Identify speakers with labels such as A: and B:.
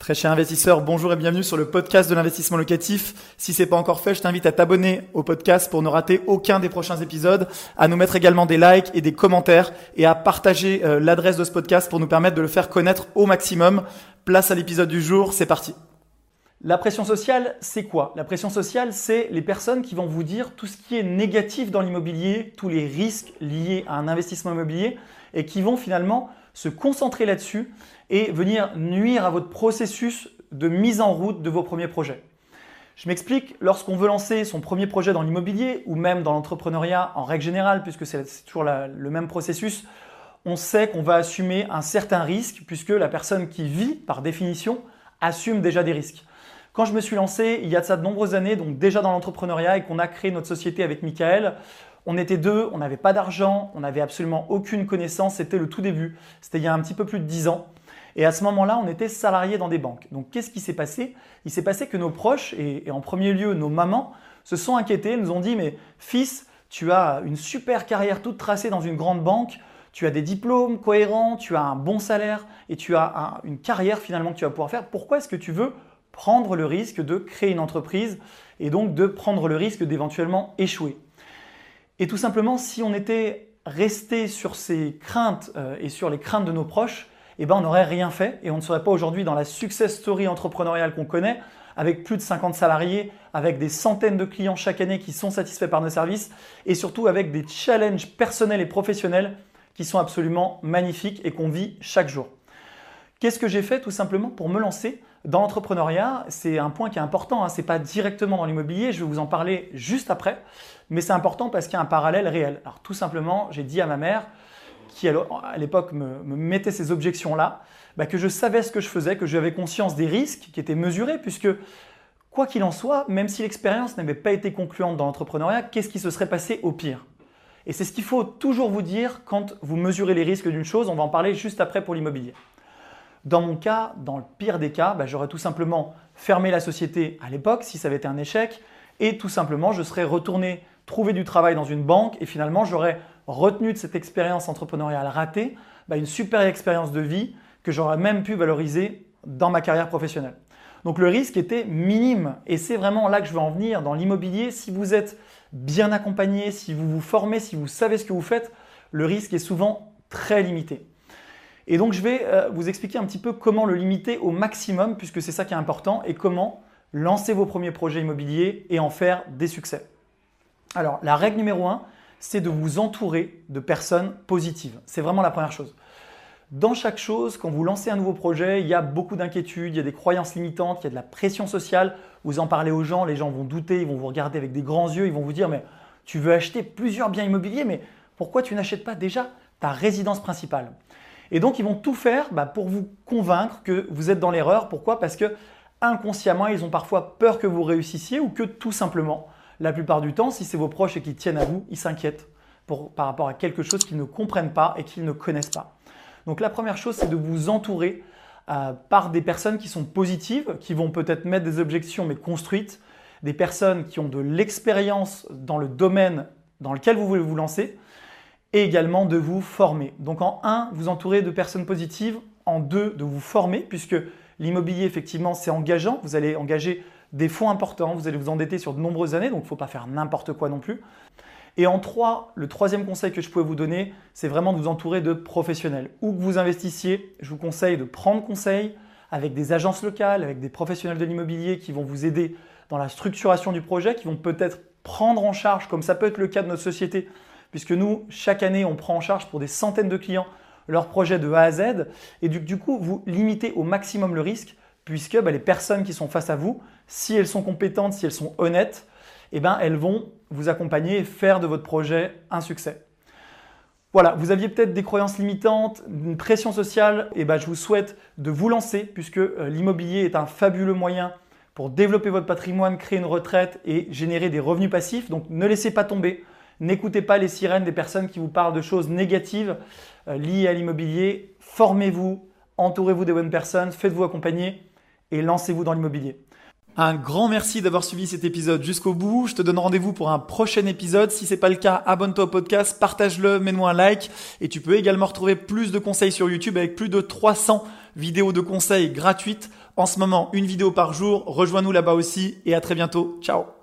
A: Très cher investisseur, bonjour et bienvenue sur le podcast de l'investissement locatif. Si c'est pas encore fait, je t'invite à t'abonner au podcast pour ne rater aucun des prochains épisodes, à nous mettre également des likes et des commentaires et à partager euh, l'adresse de ce podcast pour nous permettre de le faire connaître au maximum. Place à l'épisode du jour, c'est parti. La pression sociale, c'est quoi? La pression sociale, c'est les personnes qui vont vous dire tout ce qui est négatif dans l'immobilier, tous les risques liés à un investissement immobilier et qui vont finalement se concentrer là-dessus et venir nuire à votre processus de mise en route de vos premiers projets. Je m'explique, lorsqu'on veut lancer son premier projet dans l'immobilier ou même dans l'entrepreneuriat en règle générale, puisque c'est toujours le même processus, on sait qu'on va assumer un certain risque puisque la personne qui vit, par définition, assume déjà des risques. Quand je me suis lancé il y a de ça de nombreuses années, donc déjà dans l'entrepreneuriat et qu'on a créé notre société avec Michael, on était deux, on n'avait pas d'argent, on n'avait absolument aucune connaissance, c'était le tout début, c'était il y a un petit peu plus de dix ans. Et à ce moment-là, on était salariés dans des banques. Donc qu'est-ce qui s'est passé? Il s'est passé que nos proches, et, en premier lieu nos mamans, se sont inquiétés, nous ont dit, mais fils, tu as une super carrière toute tracée dans une grande banque, tu as des diplômes cohérents, tu as un bon salaire et tu as une carrière finalement que tu vas pouvoir faire. Pourquoi est-ce que tu veux prendre le risque de créer une entreprise et donc de prendre le risque d'éventuellement échouer? Et tout simplement, si on était resté sur ces craintes euh, et sur les craintes de nos proches, eh ben on n'aurait rien fait et on ne serait pas aujourd'hui dans la success story entrepreneuriale qu'on connaît, avec plus de 50 salariés, avec des centaines de clients chaque année qui sont satisfaits par nos services et surtout avec des challenges personnels et professionnels qui sont absolument magnifiques et qu'on vit chaque jour. Qu'est-ce que j'ai fait tout simplement pour me lancer dans l'entrepreneuriat? C'est un point qui est important, hein. ce n'est pas directement dans l'immobilier, je vais vous en parler juste après, mais c'est important parce qu'il y a un parallèle réel. Alors tout simplement, j'ai dit à ma mère, qui à l'époque me, mettait ces objections-là, bah, que je savais ce que je faisais, que j'avais conscience des risques qui étaient mesurés, puisque quoi qu'il en soit, même si l'expérience n'avait pas été concluante dans l'entrepreneuriat, qu'est-ce qui se serait passé au pire? Et c'est ce qu'il faut toujours vous dire quand vous mesurez les risques d'une chose, on va en parler juste après pour l'immobilier. Dans mon cas, dans le pire des cas, bah, j'aurais tout simplement fermé la société à l'époque si ça avait été un échec et tout simplement je serais retourné trouver du travail dans une banque et finalement j'aurais retenu de cette expérience entrepreneuriale ratée bah, une super expérience de vie que j'aurais même pu valoriser dans ma carrière professionnelle. Donc le risque était minime et c'est vraiment là que je veux en venir. Dans l'immobilier, si vous êtes bien accompagné, si vous vous formez, si vous savez ce que vous faites, le risque est souvent très limité. Et donc je vais euh, vous expliquer un petit peu comment le limiter au maximum, puisque c'est ça qui est important, et comment lancer vos premiers projets immobiliers et en faire des succès. Alors la règle numéro un, c'est de vous entourer de personnes positives. C'est vraiment la première chose. Dans chaque chose, quand vous lancez un nouveau projet, il y a beaucoup d'inquiétudes, il y a des croyances limitantes, il y a de la pression sociale. Vous en parlez aux gens, les gens vont douter, ils vont vous regarder avec des grands yeux, ils vont vous dire mais tu veux acheter plusieurs biens immobiliers, mais pourquoi tu n'achètes pas déjà ta résidence principale? Et donc, ils vont tout faire bah, pour vous convaincre que vous êtes dans l'erreur. Pourquoi? Parce que inconsciemment, ils ont parfois peur que vous réussissiez ou que tout simplement, la plupart du temps, si c'est vos proches et qui tiennent à vous, ils s'inquiètent par rapport à quelque chose qu'ils ne comprennent pas et qu'ils ne connaissent pas. Donc, la première chose, c'est de vous entourer euh, par des personnes qui sont positives, qui vont peut-être mettre des objections mais construites, des personnes qui ont de l'expérience dans le domaine dans lequel vous voulez vous lancer, et également de vous former. Donc en 1, vous entourez de personnes positives, en 2, de vous former, puisque l'immobilier, effectivement, c'est engageant. Vous allez engager des fonds importants, vous allez vous endetter sur de nombreuses années, donc il ne faut pas faire n'importe quoi non plus. Et en 3, le troisième conseil que je pourrais vous donner, c'est vraiment de vous entourer de professionnels. Où que vous investissiez, je vous conseille de prendre conseil avec des agences locales, avec des professionnels de l'immobilier qui vont vous aider dans la structuration du projet, qui vont peut-être prendre en charge, comme ça peut être le cas de notre société, puisque nous, chaque année, on prend en charge pour des centaines de clients leur projet de A à Z, et du, coup, vous limitez au maximum le risque, puisque bah, les personnes qui sont face à vous, si elles sont compétentes, si elles sont honnêtes, eh ben, elles vont vous accompagner et faire de votre projet un succès. Voilà, vous aviez peut-être des croyances limitantes, une pression sociale, et ben, je vous souhaite de vous lancer, puisque euh, l'immobilier est un fabuleux moyen pour développer votre patrimoine, créer une retraite et générer des revenus passifs. Donc ne laissez pas tomber. N'écoutez pas les sirènes des personnes qui vous parlent de choses négatives euh, liées à l'immobilier. Formez-vous, entourez-vous des bonnes personnes, faites-vous accompagner et lancez-vous dans l'immobilier. Un grand merci d'avoir suivi cet épisode jusqu'au bout. Je te donne rendez-vous pour un prochain épisode. Si c'est pas le cas, abonne-toi au podcast, partage-le, mets-moi un like et tu peux également retrouver plus de conseils sur YouTube avec plus de 300 vidéos de conseils gratuites En ce moment, une vidéo par jour. Rejoins-nous là-bas aussi et à très bientôt. Ciao